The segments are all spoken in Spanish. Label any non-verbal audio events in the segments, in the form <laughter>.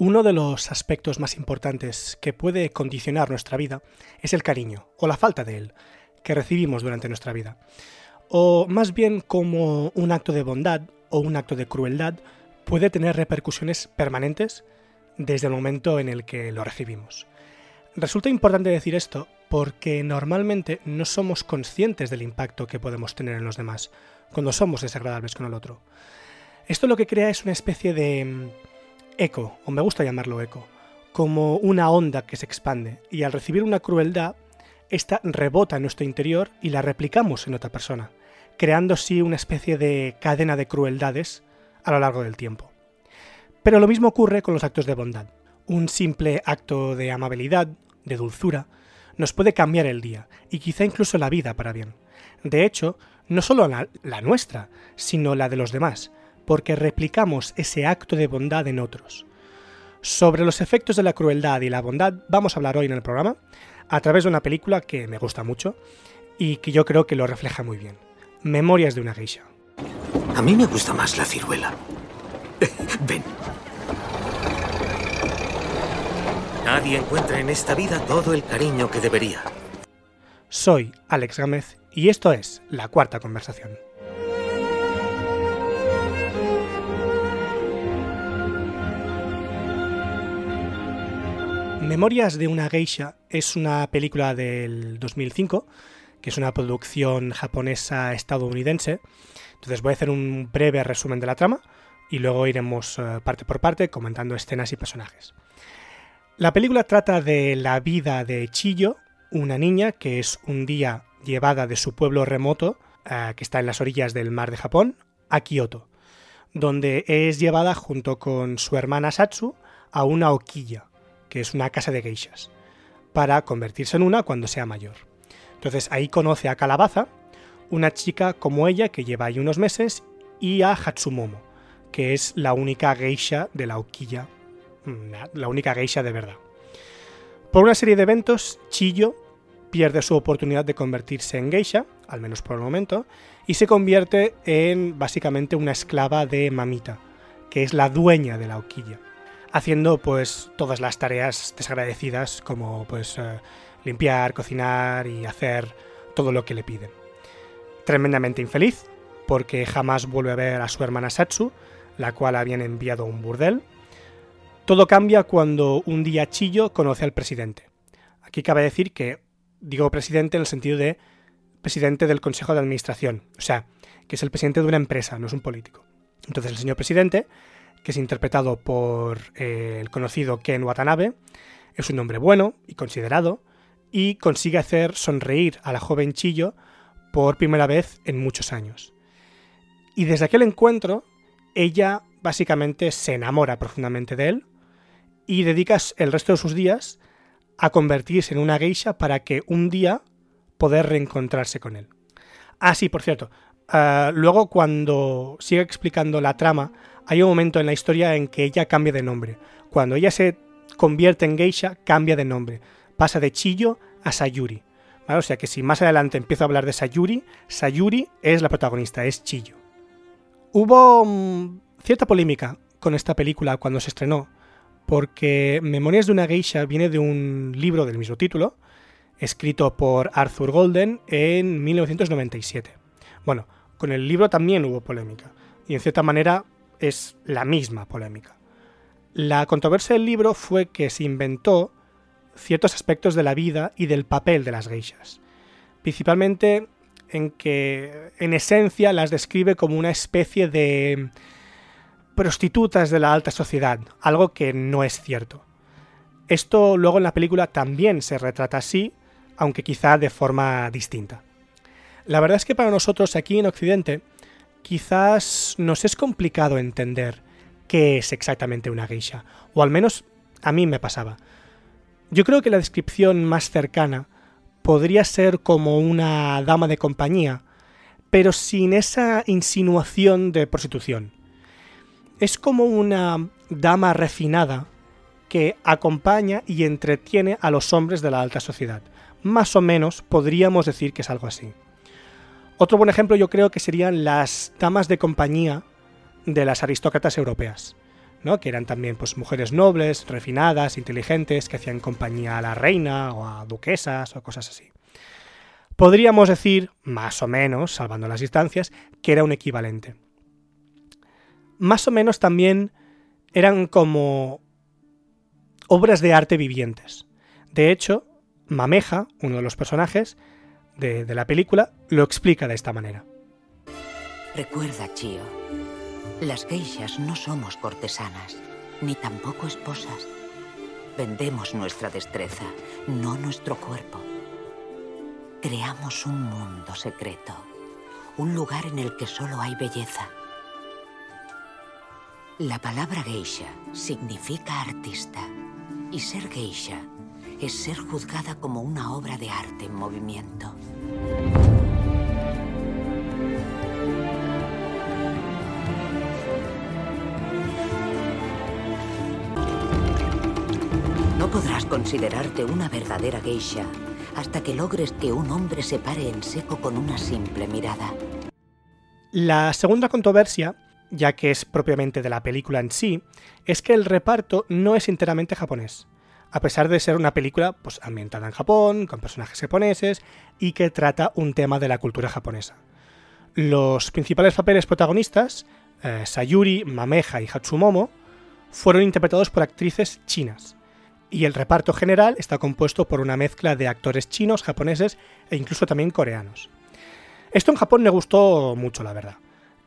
Uno de los aspectos más importantes que puede condicionar nuestra vida es el cariño, o la falta de él, que recibimos durante nuestra vida. O más bien como un acto de bondad o un acto de crueldad puede tener repercusiones permanentes desde el momento en el que lo recibimos. Resulta importante decir esto porque normalmente no somos conscientes del impacto que podemos tener en los demás cuando somos desagradables con el otro. Esto lo que crea es una especie de eco, o me gusta llamarlo eco, como una onda que se expande, y al recibir una crueldad, esta rebota en nuestro interior y la replicamos en otra persona, creando así una especie de cadena de crueldades a lo largo del tiempo. Pero lo mismo ocurre con los actos de bondad. Un simple acto de amabilidad, de dulzura, nos puede cambiar el día y quizá incluso la vida para bien. De hecho, no solo la, la nuestra, sino la de los demás, porque replicamos ese acto de bondad en otros. Sobre los efectos de la crueldad y la bondad vamos a hablar hoy en el programa a través de una película que me gusta mucho y que yo creo que lo refleja muy bien. Memorias de una geisha. A mí me gusta más la ciruela. <laughs> Ven. Nadie encuentra en esta vida todo el cariño que debería. Soy Alex Gámez y esto es La Cuarta Conversación. Memorias de una geisha es una película del 2005, que es una producción japonesa estadounidense. Entonces voy a hacer un breve resumen de la trama y luego iremos eh, parte por parte comentando escenas y personajes. La película trata de la vida de Chiyo, una niña que es un día llevada de su pueblo remoto, eh, que está en las orillas del mar de Japón, a Kioto, donde es llevada junto con su hermana Satsu a una hoquilla, que es una casa de geishas, para convertirse en una cuando sea mayor. Entonces ahí conoce a Calabaza, una chica como ella que lleva ahí unos meses, y a Hatsumomo, que es la única geisha de la Okilla, mm, la única geisha de verdad. Por una serie de eventos, Chiyo pierde su oportunidad de convertirse en geisha, al menos por el momento, y se convierte en básicamente una esclava de Mamita, que es la dueña de la Okilla haciendo pues todas las tareas desagradecidas como pues eh, limpiar, cocinar y hacer todo lo que le piden. Tremendamente infeliz porque jamás vuelve a ver a su hermana Satsu, la cual habían enviado a un burdel. Todo cambia cuando un día Chillo conoce al presidente. Aquí cabe decir que digo presidente en el sentido de presidente del Consejo de Administración, o sea, que es el presidente de una empresa, no es un político. Entonces el señor presidente que es interpretado por eh, el conocido Ken Watanabe. Es un hombre bueno y considerado y consigue hacer sonreír a la joven Chillo por primera vez en muchos años. Y desde aquel encuentro, ella básicamente se enamora profundamente de él y dedica el resto de sus días a convertirse en una geisha para que un día poder reencontrarse con él. Ah, sí, por cierto. Ah, luego, cuando sigue explicando la trama, hay un momento en la historia en que ella cambia de nombre. Cuando ella se convierte en geisha, cambia de nombre. Pasa de Chillo a Sayuri. O sea que si más adelante empiezo a hablar de Sayuri, Sayuri es la protagonista, es Chillo. Hubo mm, cierta polémica con esta película cuando se estrenó, porque Memorias de una geisha viene de un libro del mismo título, escrito por Arthur Golden en 1997. Bueno, con el libro también hubo polémica, y en cierta manera es la misma polémica. La controversia del libro fue que se inventó ciertos aspectos de la vida y del papel de las geishas, principalmente en que en esencia las describe como una especie de prostitutas de la alta sociedad, algo que no es cierto. Esto luego en la película también se retrata así, aunque quizá de forma distinta. La verdad es que para nosotros aquí en Occidente quizás nos es complicado entender qué es exactamente una geisha, o al menos a mí me pasaba. Yo creo que la descripción más cercana podría ser como una dama de compañía, pero sin esa insinuación de prostitución. Es como una dama refinada que acompaña y entretiene a los hombres de la alta sociedad. Más o menos podríamos decir que es algo así. Otro buen ejemplo yo creo que serían las damas de compañía de las aristócratas europeas. ¿no? que eran también pues, mujeres nobles, refinadas, inteligentes, que hacían compañía a la reina o a duquesas o cosas así. Podríamos decir, más o menos, salvando las distancias, que era un equivalente. Más o menos también eran como obras de arte vivientes. De hecho, Mameja, uno de los personajes de, la película, lo explica de esta manera. Recuerda, Chio, las geishas no somos cortesanas, ni tampoco esposas. Vendemos nuestra destreza, no nuestro cuerpo. Creamos un mundo secreto, un lugar en el que solo hay belleza. La palabra geisha significa artista, y ser geisha es ser juzgada como una obra de arte en movimiento. No podrás considerarte una verdadera geisha hasta que logres que un hombre se pare en seco con una simple mirada. La segunda controversia, ya que es propiamente de la película en sí, es que el reparto no es enteramente japonés. A pesar de ser una película pues, ambientada en Japón, con personajes japoneses y que trata un tema de la cultura japonesa. Los principales papeles protagonistas, eh, Sayuri, Mameja y Hatsumomo, fueron interpretados por actrices chinas y el reparto general está compuesto por una mezcla de actores chinos, japoneses e incluso también coreanos. Esto en Japón me gustó mucho, la verdad.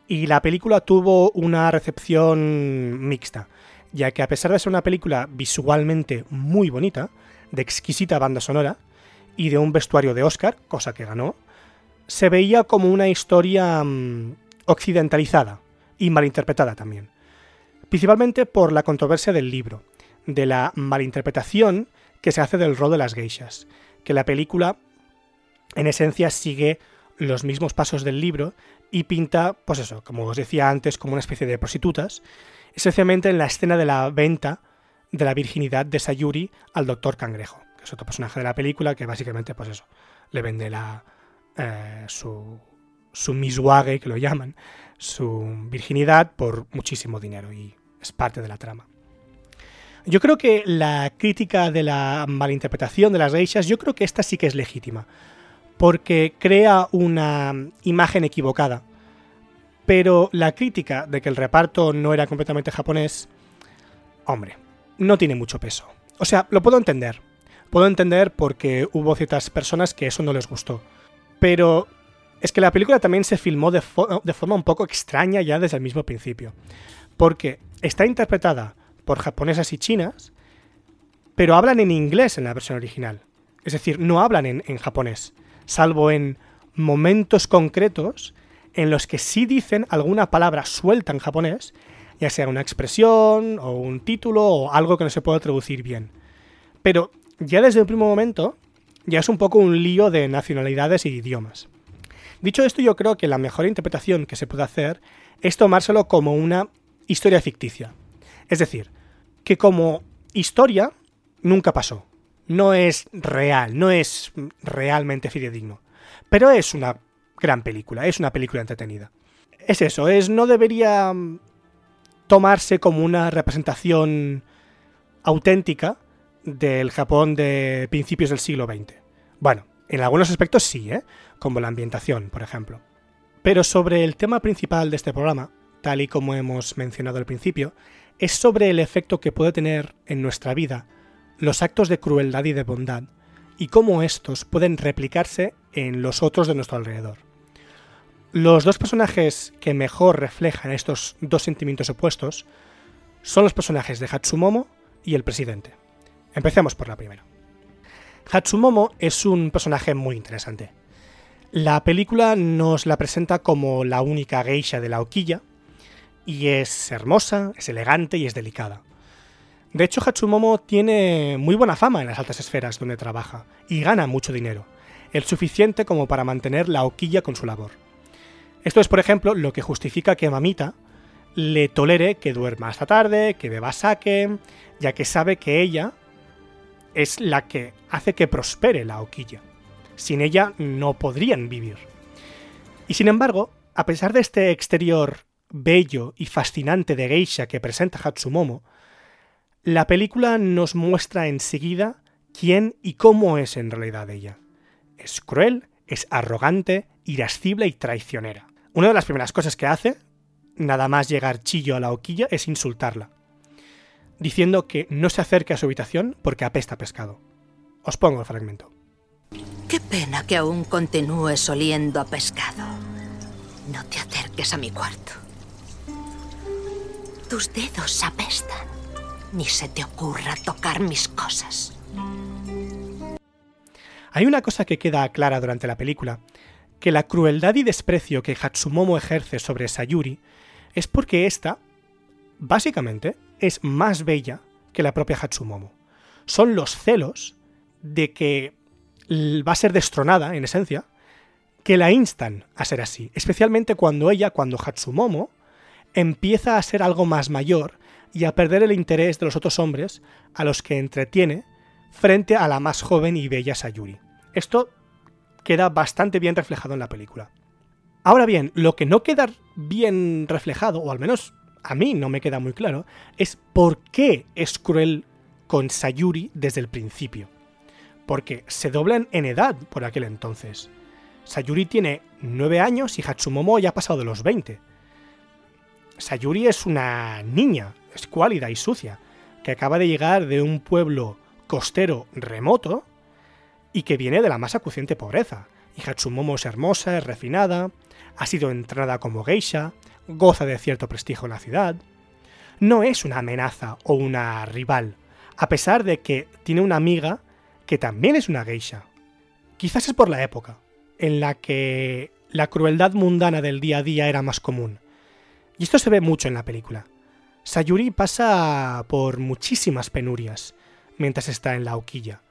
Y la película tuvo una recepción mixta, ya que a pesar de ser una película visualmente muy bonita, de exquisita banda sonora y de un vestuario de Oscar, cosa que ganó, se veía como una historia mm, occidentalizada y malinterpretada también. Principalmente por la controversia del libro, de la malinterpretación que se hace del rol de las geishas, que la película en esencia sigue los mismos pasos del libro y pinta, pues eso, como os decía antes, como una especie de prostitutas, esencialmente en la escena de la venta de la virginidad de Sayuri al doctor Cangrejo, que es otro personaje de la película que básicamente, pues eso, le vende la, eh, su, su miswague, que lo llaman, su virginidad por muchísimo dinero y es parte de la trama. Yo creo que la crítica de la malinterpretación de las geishas, yo creo que esta sí que es legítima, porque crea una imagen equivocada. Pero la crítica de que el reparto no era completamente japonés, hombre, no tiene mucho peso. O sea, lo puedo entender. Puedo entender porque hubo ciertas personas que eso no les gustó. Pero es que la película también se filmó de, forma un poco extraña ya desde el mismo principio. Porque está interpretada por japonesas y chinas, pero hablan en inglés en la versión original. Es decir, no hablan en, japonés, salvo en momentos concretos en los que sí dicen alguna palabra suelta en japonés, ya sea una expresión o un título o algo que no se pueda traducir bien. Pero ya desde el primer momento ya es un poco un lío de nacionalidades y idiomas. Dicho esto, yo creo que la mejor interpretación que se puede hacer es tomárselo como una historia ficticia. Es decir, que como historia nunca pasó. No es real, no es realmente fidedigno. Pero es una gran película, es una película entretenida. Es eso, es no debería tomarse como una representación auténtica del Japón de principios del siglo XX. Bueno, en algunos aspectos sí, ¿eh? como la ambientación, por ejemplo. Pero sobre el tema principal de este programa, tal y como hemos mencionado al principio, es sobre el efecto que puede tener en nuestra vida los actos de crueldad y de bondad, y cómo estos pueden replicarse en los otros de nuestro alrededor. Los dos personajes que mejor reflejan estos dos sentimientos opuestos son los personajes de Hatsumomo y el presidente. Empecemos por la primera. Hatsumomo es un personaje muy interesante. La película nos la presenta como la única geisha de la hoquilla, y es hermosa, es elegante y es delicada. De hecho, Hatsumomo tiene muy buena fama en las altas esferas donde trabaja y gana mucho dinero, el suficiente como para mantener la hoquilla con su labor. Esto es, por ejemplo, lo que justifica que Mamita le tolere que duerma hasta tarde, que beba sake, ya que sabe que ella es la que hace que prospere la hoquilla. Sin ella no podrían vivir. Y sin embargo, a pesar de este exterior bello y fascinante de geisha que presenta Hatsumomo, la película nos muestra enseguida quién y cómo es en realidad ella. Es cruel, es arrogante, irascible y traicionera. Una de las primeras cosas que hace, nada más llegar Chillo a la hoquilla, es insultarla, diciendo que no se acerque a su habitación porque apesta pescado. Os pongo el fragmento. Qué pena que aún continúes oliendo a pescado. No te acerques a mi cuarto. Tus dedos apestan. Ni se te ocurra tocar mis cosas. Hay una cosa que queda clara durante la película, que la crueldad y desprecio que Hatsumomo ejerce sobre Sayuri es porque ésta, básicamente, es más bella que la propia Hatsumomo. Son los celos de que va a ser destronada, en esencia, que la instan a ser así, especialmente cuando ella, cuando Hatsumomo, empieza a ser algo más mayor y a perder el interés de los otros hombres a los que entretiene frente a la más joven y bella Sayuri. Esto queda bastante bien reflejado en la película. Ahora bien, lo que no queda bien reflejado, o al menos a mí no me queda muy claro, es por qué es cruel con Sayuri desde el principio. Porque se doblan en edad por aquel entonces. Sayuri tiene 9 años y Hatsumomo ya ha pasado de los 20. Sayuri es una niña, escuálida y sucia, que acaba de llegar de un pueblo costero remoto y que viene de la más acuciente pobreza. Y Hatsumomo es hermosa, es refinada, ha sido entrenada como geisha, goza de cierto prestigio en la ciudad. No es una amenaza o una rival, a pesar de que tiene una amiga que también es una geisha. Quizás es por la época, en la que la crueldad mundana del día a día era más común. Y esto se ve mucho en la película. Sayuri pasa por muchísimas penurias mientras está en la hoquilla.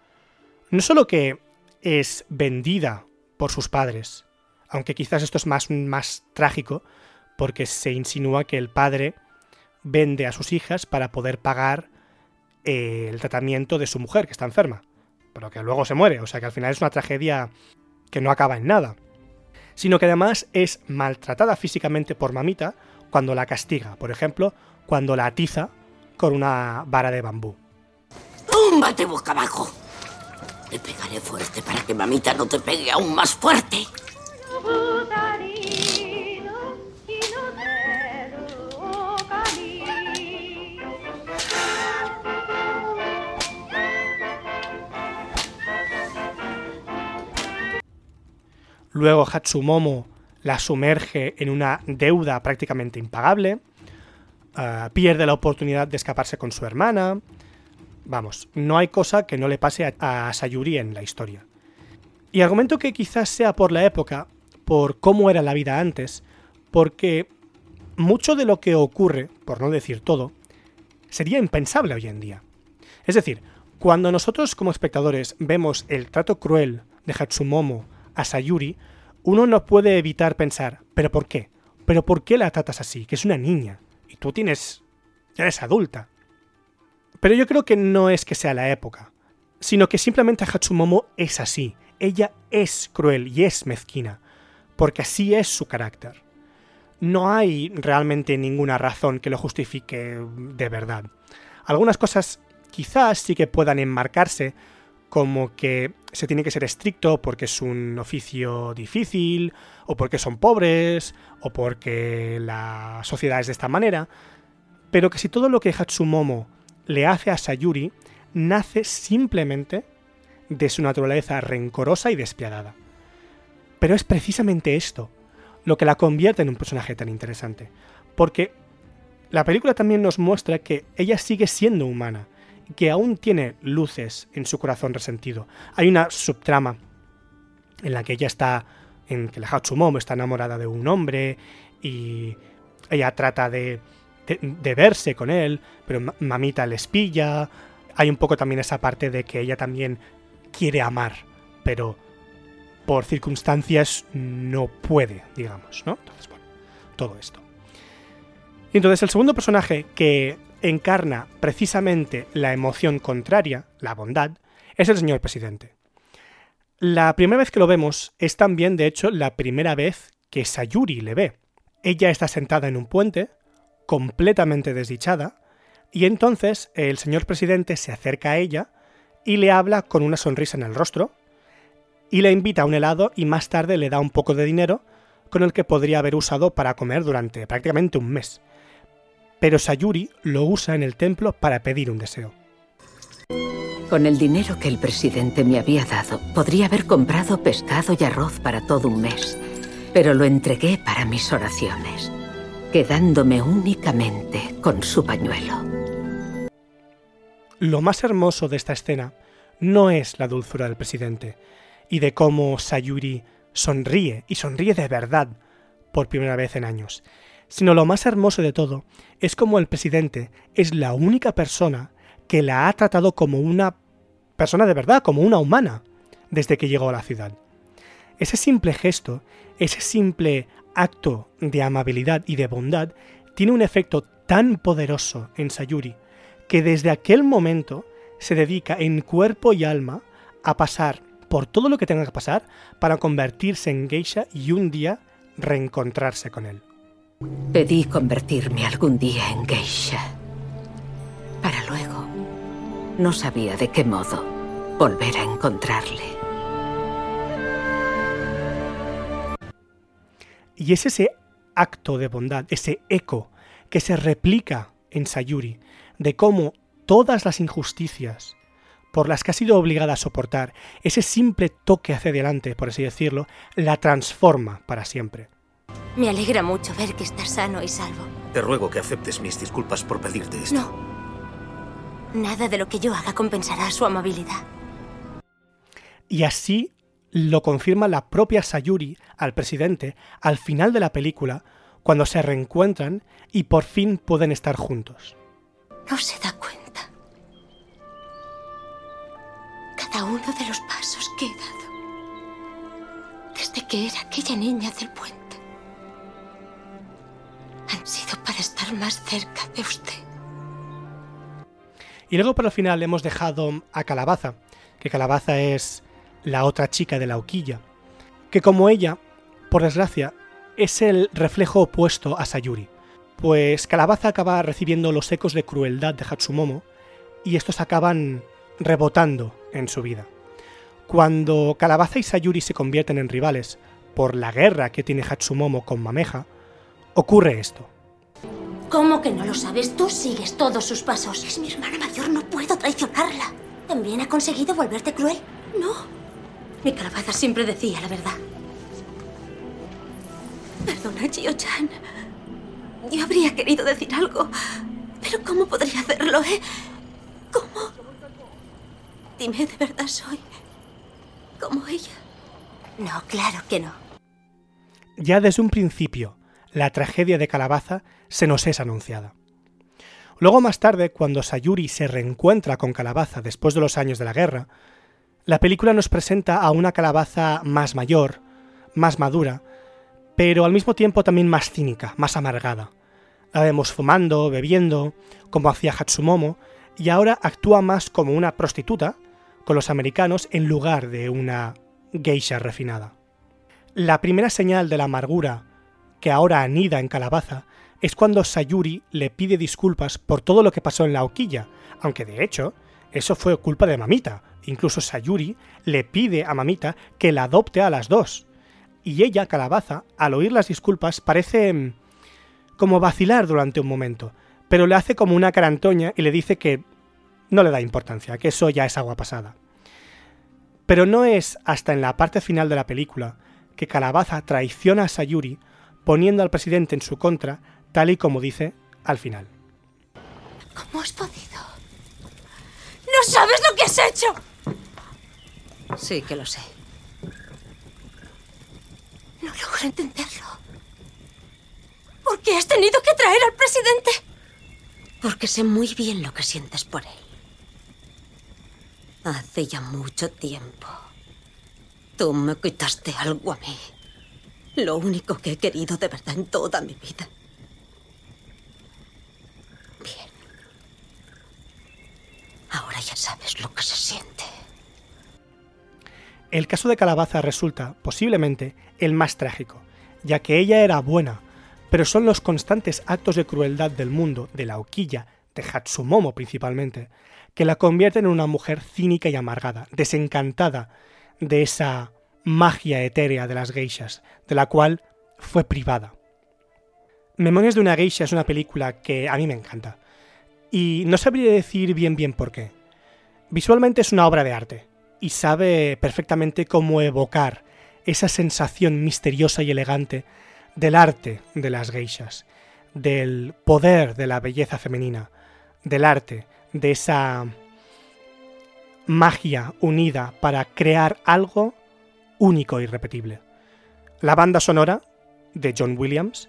No solo que es vendida por sus padres, aunque quizás esto es más, más trágico, porque se insinúa que el padre vende a sus hijas para poder pagar eh, el tratamiento de su mujer, que está enferma, pero que luego se muere, o sea que al final es una tragedia que no acaba en nada, sino que además es maltratada físicamente por mamita cuando la castiga, por ejemplo, cuando la atiza con una vara de bambú. ¡Túmbate boca abajo! Te pegaré fuerte para que mamita no te pegue aún más fuerte. Luego Hatsumomo la sumerge en una deuda prácticamente impagable, eh, pierde la oportunidad de escaparse con su hermana. Vamos, no hay cosa que no le pase a, Sayuri en la historia. Y argumento que quizás sea por la época, por cómo era la vida antes, porque mucho de lo que ocurre, por no decir todo, sería impensable hoy en día. Es decir, cuando nosotros como espectadores vemos el trato cruel de Hatsumomo a Sayuri, uno no puede evitar pensar, ¿pero por qué? ¿Pero por qué la tratas así? Que es una niña. Y tú tienes... ya eres adulta. Pero yo creo que no es que sea la época, sino que simplemente Hatsumomo es así. Ella es cruel y es mezquina, porque así es su carácter. No hay realmente ninguna razón que lo justifique de verdad. Algunas cosas quizás sí que puedan enmarcarse como que se tiene que ser estricto porque es un oficio difícil, o porque son pobres, o porque la sociedad es de esta manera, pero que si todo lo que Hatsumomo le hace a Sayuri nace simplemente de su naturaleza rencorosa y despiadada. Pero es precisamente esto lo que la convierte en un personaje tan interesante, porque la película también nos muestra que ella sigue siendo humana, que aún tiene luces en su corazón resentido. Hay una subtrama en la que ella está, en que la Hatsumomo está enamorada de un hombre y ella trata de, de, verse con él, pero mamita les pilla. Hay un poco también esa parte de que ella también quiere amar, pero por circunstancias no puede, digamos, ¿no? Entonces, bueno, todo esto. Y entonces el segundo personaje que encarna precisamente la emoción contraria, la bondad, es el señor presidente. La primera vez que lo vemos es también, de hecho, la primera vez que Sayuri le ve. Ella está sentada en un puente, completamente desdichada, y entonces el señor presidente se acerca a ella y le habla con una sonrisa en el rostro, y le invita a un helado y más tarde le da un poco de dinero con el que podría haber usado para comer durante prácticamente un mes. Pero Sayuri lo usa en el templo para pedir un deseo. Con el dinero que el presidente me había dado, podría haber comprado pescado y arroz para todo un mes, pero lo entregué para mis oraciones, quedándome únicamente con su pañuelo. Lo más hermoso de esta escena no es la dulzura del presidente y de cómo Sayuri sonríe y sonríe de verdad por primera vez en años, sino lo más hermoso de todo es como el presidente es la única persona que la ha tratado como una persona de verdad, como una humana, desde que llegó a la ciudad. Ese simple gesto, ese simple acto de amabilidad y de bondad, tiene un efecto tan poderoso en Sayuri, que desde aquel momento se dedica en cuerpo y alma a pasar por todo lo que tenga que pasar para convertirse en geisha y un día reencontrarse con él. Pedí convertirme algún día en geisha. Para luego, no sabía de qué modo, volver a encontrarle. Y es ese acto de bondad, ese eco que se replica en Sayuri, de cómo todas las injusticias por las que ha sido obligada a soportar, ese simple toque hacia adelante, por así decirlo, la transforma para siempre. Me alegra mucho ver que estás sano y salvo. Te ruego que aceptes mis disculpas por pedirte esto. No. Nada de lo que yo haga compensará su amabilidad. Y así lo confirma la propia Sayuri al presidente al final de la película, cuando se reencuentran y por fin pueden estar juntos. No se da cuenta. Cada uno de los pasos que he dado desde que era aquella niña del puente han sido para estar más cerca de usted. Y luego por el final hemos dejado a Calabaza, que Calabaza es la otra chica de la hoquilla, que como ella, por desgracia, es el reflejo opuesto a Sayuri, pues Calabaza acaba recibiendo los ecos de crueldad de Hatsumomo y estos acaban rebotando en su vida. Cuando Calabaza y Sayuri se convierten en rivales por la guerra que tiene Hatsumomo con Mameja, ocurre esto. ¿Cómo que no lo sabes? Tú sigues todos sus pasos. Es mi hermana mayor, no puedo traicionarla. ¿También ha conseguido volverte cruel? No. Mi calabaza siempre decía la verdad. Perdona, Chio-chan. Yo habría querido decir algo, pero ¿cómo podría hacerlo, eh? ¿Cómo? Dime, ¿de verdad soy como ella? No, claro que no. Ya desde un principio, la tragedia de Calabaza se nos es anunciada. Luego más tarde, cuando Sayuri se reencuentra con Calabaza después de los años de la guerra, la película nos presenta a una Calabaza más mayor, más madura, pero al mismo tiempo también más cínica, más amargada. La vemos fumando, bebiendo, como hacía Hatsumomo, y ahora actúa más como una prostituta con los americanos en lugar de una geisha refinada. La primera señal de la amargura que ahora anida en Calabaza es cuando Sayuri le pide disculpas por todo lo que pasó en la hoquilla, aunque de hecho eso fue culpa de Mamita. Incluso Sayuri le pide a Mamita que la adopte a las dos. Y ella, Calabaza, al oír las disculpas, parece mm, como vacilar durante un momento, pero le hace como una carantoña y le dice que no le da importancia, que eso ya es agua pasada. Pero no es hasta en la parte final de la película que Calabaza traiciona a Sayuri poniendo al presidente en su contra, tal y como dice al final. ¿Cómo has podido? ¡No sabes lo que has hecho! Sí que lo sé. No logro entenderlo. ¿Por qué has tenido que traer al presidente? Porque sé muy bien lo que sientes por él. Hace ya mucho tiempo. Tú me quitaste algo a mí. Lo único que he querido de verdad en toda mi vida. Bien. Ahora ya sabes lo que se. El caso de Calabaza resulta, posiblemente, el más trágico, ya que ella era buena, pero son los constantes actos de crueldad del mundo, de la Oquilla, de Hatsumomo principalmente, que la convierten en una mujer cínica y amargada, desencantada de esa magia etérea de las geishas, de la cual fue privada. Memorias de una geisha es una película que a mí me encanta, y no sabría decir bien bien por qué. Visualmente es una obra de arte, y sabe perfectamente cómo evocar esa sensación misteriosa y elegante del arte de las geishas, del poder de la belleza femenina, del arte, de esa magia unida para crear algo único e irrepetible. La banda sonora de John Williams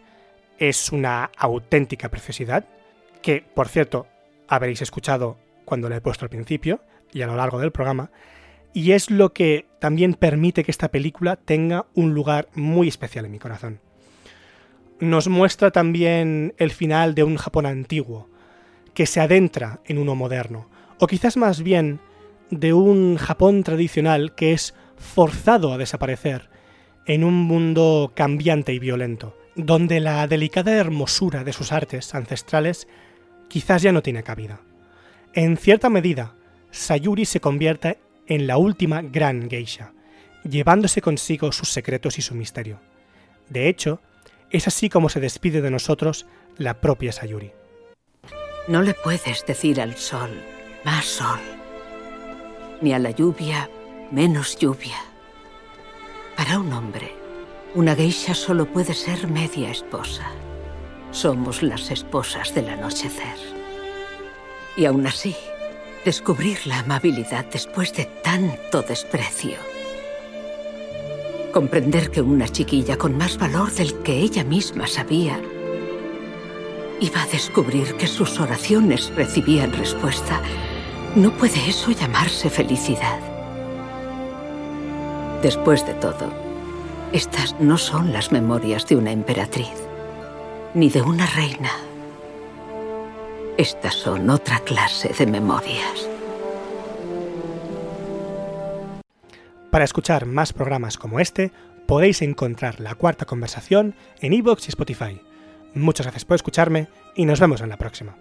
es una auténtica preciosidad, que por cierto habréis escuchado cuando la he puesto al principio y a lo largo del programa, y es lo que también permite que esta película tenga un lugar muy especial en mi corazón. Nos muestra también el final de un Japón antiguo, que se adentra en uno moderno, o quizás más bien de un Japón tradicional que es forzado a desaparecer en un mundo cambiante y violento, donde la delicada hermosura de sus artes ancestrales quizás ya no tiene cabida. En cierta medida, Sayuri se convierte en la última gran geisha, llevándose consigo sus secretos y su misterio. De hecho, es así como se despide de nosotros la propia Sayuri. No le puedes decir al sol, más sol, ni a la lluvia, menos lluvia. Para un hombre, una geisha solo puede ser media esposa. Somos las esposas del anochecer. Y aún así, descubrir la amabilidad después de tanto desprecio. Comprender que una chiquilla con más valor del que ella misma sabía iba a descubrir que sus oraciones recibían respuesta. No puede eso llamarse felicidad. Después de todo, estas no son las memorias de una emperatriz, ni de una reina. Estas son otra clase de memorias. Para escuchar más programas como este, podéis encontrar la cuarta conversación en iVoox y Spotify. Muchas gracias por escucharme y nos vemos en la próxima.